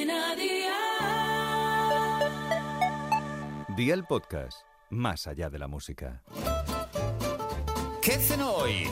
Cadena Dial. Día el podcast, más allá de la música. ¿Qué cenó hoy?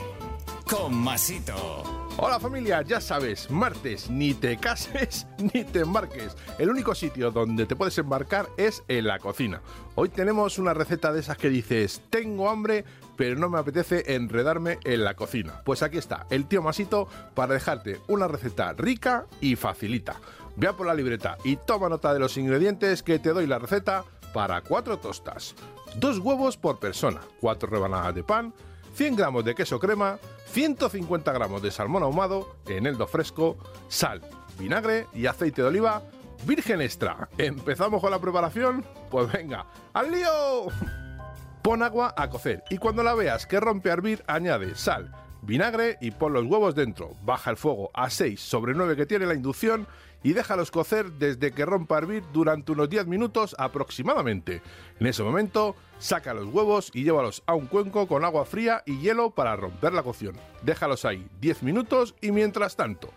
Con Masito. Hola familia, ya sabes, martes, ni te cases ni te embarques. El único sitio donde te puedes embarcar es en la cocina. Hoy tenemos una receta de esas que dices, tengo hambre, pero no me apetece enredarme en la cocina. Pues aquí está, el tío Masito para dejarte una receta rica y facilita. Ve a por la libreta y toma nota de los ingredientes que te doy la receta para cuatro tostas. Dos huevos por persona, cuatro rebanadas de pan, 100 gramos de queso crema, 150 gramos de salmón ahumado, eneldo fresco, sal, vinagre y aceite de oliva virgen extra. ¿Empezamos con la preparación? Pues venga, ¡al lío! Pon agua a cocer y cuando la veas que rompe a hervir, añade sal, vinagre y pon los huevos dentro. Baja el fuego a 6 sobre 9 que tiene la inducción y déjalos cocer desde que rompa a hervir durante unos 10 minutos aproximadamente. En ese momento, saca los huevos y llévalos a un cuenco con agua fría y hielo para romper la cocción. Déjalos ahí 10 minutos y mientras tanto,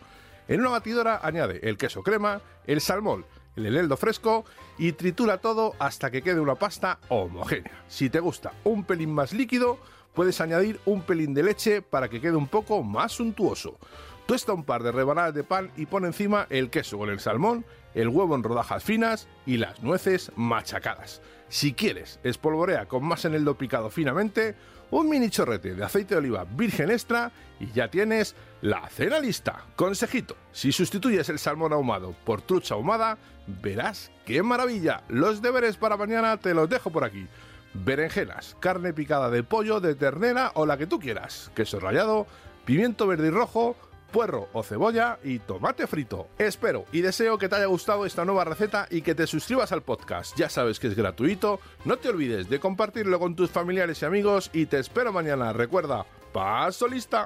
en una batidora añade el queso crema, el salmón, el eneldo fresco y tritura todo hasta que quede una pasta homogénea. Si te gusta un pelín más líquido, puedes añadir un pelín de leche para que quede un poco más suntuoso. Tuesta un par de rebanadas de pan y pon encima el queso con el salmón, el huevo en rodajas finas y las nueces machacadas. Si quieres, espolvorea con más eneldo picado finamente, un mini chorrete de aceite de oliva virgen extra y ya tienes la cena lista. Consejito, si sustituyes el salmón ahumado por trucha ahumada, verás qué maravilla. Los deberes para mañana te los dejo por aquí. Berenjenas, carne picada de pollo, de ternera o la que tú quieras, queso rallado, pimiento verde y rojo, puerro o cebolla y tomate frito. Espero y deseo que te haya gustado esta nueva receta y que te suscribas al podcast. Ya sabes que es gratuito, no te olvides de compartirlo con tus familiares y amigos y te espero mañana. Recuerda, paso lista.